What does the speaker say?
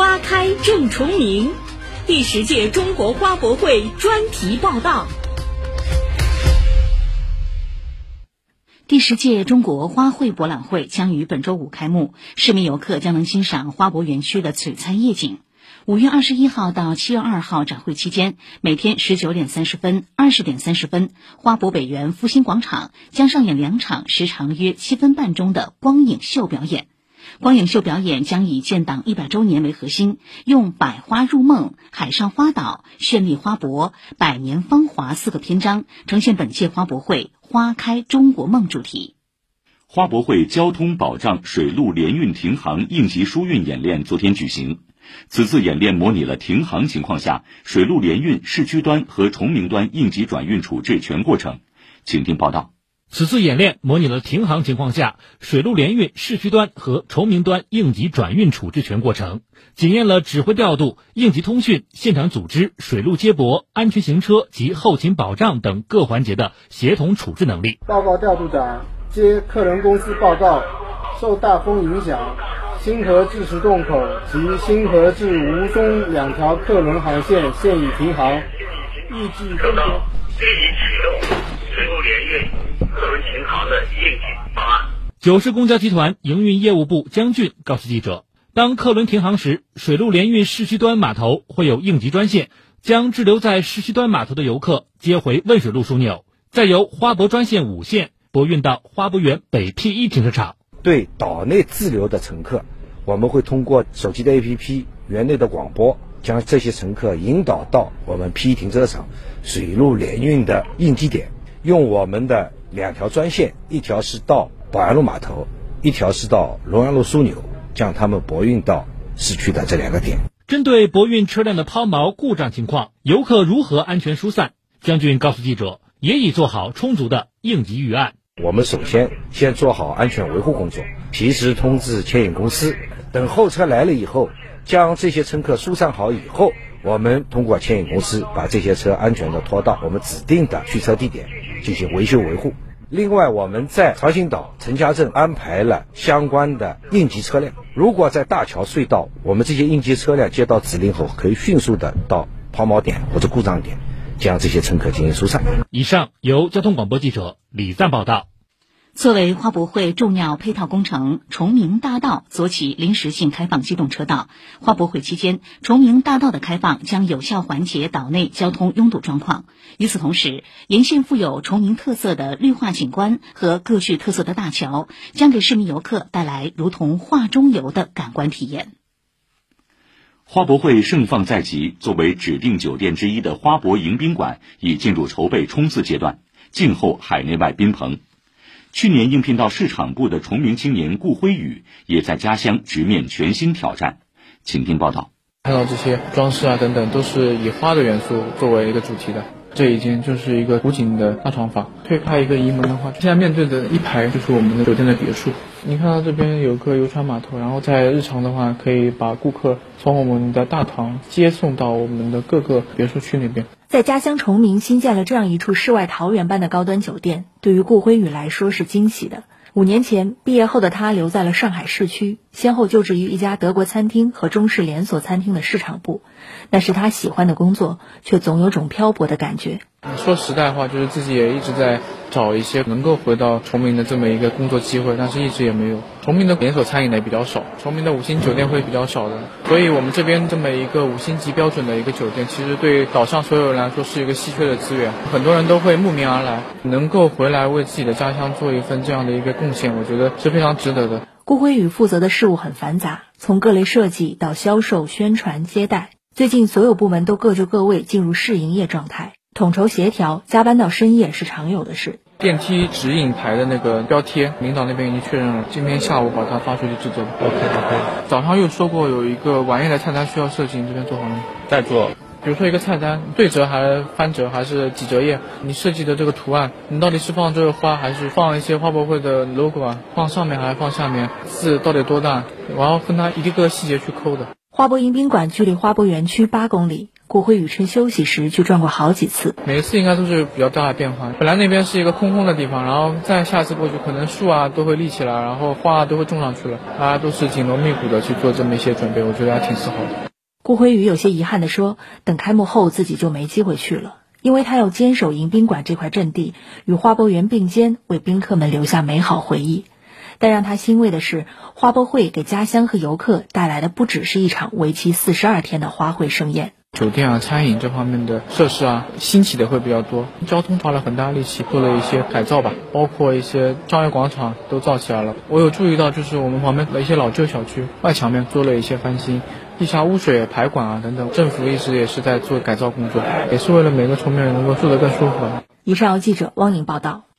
花开正重明，第十届中国花博会专题报道。第十届中国花卉博览会将于本周五开幕，市民游客将能欣赏花博园区的璀璨夜景。五月二十一号到七月二号展会期间，每天十九点三十分、二十点三十分，花博北园复兴广场将上演两场时长约七分半钟的光影秀表演。光影秀表演将以建党一百周年为核心，用“百花入梦”“海上花岛”“绚丽花博”“百年芳华”四个篇章，呈现本届花博会“花开中国梦”主题。花博会交通保障水陆联运停航应急疏运演练昨天举行。此次演练模拟了停航情况下水陆联运市区端和崇明端应急转运处置全过程。请听报道。此次演练模拟了停航情况下水陆联运市区端和崇明端应急转运处置全过程，检验了指挥调度、应急通讯、现场组织、水陆接驳、安全行车及后勤保障等各环节的协同处置能力。报告调度长，接客人公司报告，受大风影响。新河至石洞口及新河至吴淞两条客轮航线现已停航，预计收到，立即启动水陆联运客轮停航的应急方案。九市公交集团营运业务部江俊告诉记者，当客轮停航时，水陆联运市区端码头会有应急专线，将滞留在市区端码头的游客接回汶水路枢纽，再由花博专线五线驳运到花博园北 P 一停车场。对岛内滞留的乘客，我们会通过手机的 APP、园内的广播，将这些乘客引导到我们 P 停车场水陆联运的应急点，用我们的两条专线，一条是到宝安路码头，一条是到龙阳路枢纽，将他们驳运到市区的这两个点。针对驳运车辆的抛锚故障情况，游客如何安全疏散？将军告诉记者，也已做好充足的应急预案。我们首先先做好安全维护工作，及时通知牵引公司。等候车来了以后，将这些乘客疏散好以后，我们通过牵引公司把这些车安全的拖到我们指定的去车地点进行维修维护。另外，我们在长兴岛、陈家镇安排了相关的应急车辆。如果在大桥隧道，我们这些应急车辆接到指令后，可以迅速的到抛锚点或者故障点，将这些乘客进行疏散。以上由交通广播记者李赞报道。作为花博会重要配套工程，崇明大道昨起临时性开放机动车道。花博会期间，崇明大道的开放将有效缓解岛内交通拥堵状况。与此同时，沿线富有崇明特色的绿化景观和各具特色的大桥，将给市民游客带来如同画中游的感官体验。花博会盛放在即，作为指定酒店之一的花博迎宾馆已进入筹备冲刺阶段，静候海内外宾朋。去年应聘到市场部的崇明青年顾辉宇，也在家乡直面全新挑战。请听报道。看到这些装饰啊等等，都是以花的元素作为一个主题的。这已经就是一个古井的大床房。推开一个移门的话，现在面对的一排就是我们的酒店的别墅。你看到这边有个游船码头，然后在日常的话，可以把顾客从我们的大堂接送到我们的各个别墅区那边。在家乡崇明新建了这样一处世外桃源般的高端酒店，对于顾辉宇来说是惊喜的。五年前毕业后的他留在了上海市区，先后就职于一家德国餐厅和中式连锁餐厅的市场部，那是他喜欢的工作，却总有种漂泊的感觉。说实在话，就是自己也一直在找一些能够回到崇明的这么一个工作机会，但是一直也没有。崇明的连锁餐饮呢也比较少，崇明的五星酒店会比较少的，所以我们这边这么一个五星级标准的一个酒店，其实对岛上所有人来说是一个稀缺的资源，很多人都会慕名而来，能够回来为自己的家乡做一份这样的一个贡献，我觉得是非常值得的。顾辉宇负责的事务很繁杂，从各类设计到销售、宣传、接待，最近所有部门都各就各位，进入试营业状态，统筹协调，加班到深夜是常有的事。电梯指引牌的那个标贴，领导那边已经确认了，今天下午把它发出去制作。OK OK。早上又说过有一个晚宴的菜单需要设计，你这边做好了吗？在做。比如说一个菜单，对折还是翻折还是几折页？你设计的这个图案，你到底是放这个花，还是放一些花博会的 logo 啊？放上面还是放下面？字到底多大？我要跟他一个个细节去抠的。花博迎宾馆距离花博园区八公里，顾辉宇趁休息时去转过好几次。每一次应该都是比较大的变化。本来那边是一个空空的地方，然后再下次过去，可能树啊都会立起来，然后花啊都会种上去了，大家都是紧锣密鼓的去做这么一些准备，我觉得还挺自豪的。顾辉宇有些遗憾地说：“等开幕后，自己就没机会去了，因为他要坚守迎宾馆这块阵地，与花博园并肩，为宾客们留下美好回忆。”但让他欣慰的是，花博会给家乡和游客带来的不只是一场为期四十二天的花卉盛宴。酒店啊、餐饮这方面的设施啊，兴起的会比较多。交通花了很大力气做了一些改造吧，包括一些商业广场都造起来了。我有注意到，就是我们旁边的一些老旧小区外墙面做了一些翻新，地下污水排管啊等等，政府一直也是在做改造工作，也是为了每个崇明人能够住得更舒服。以上由记者汪宁报道。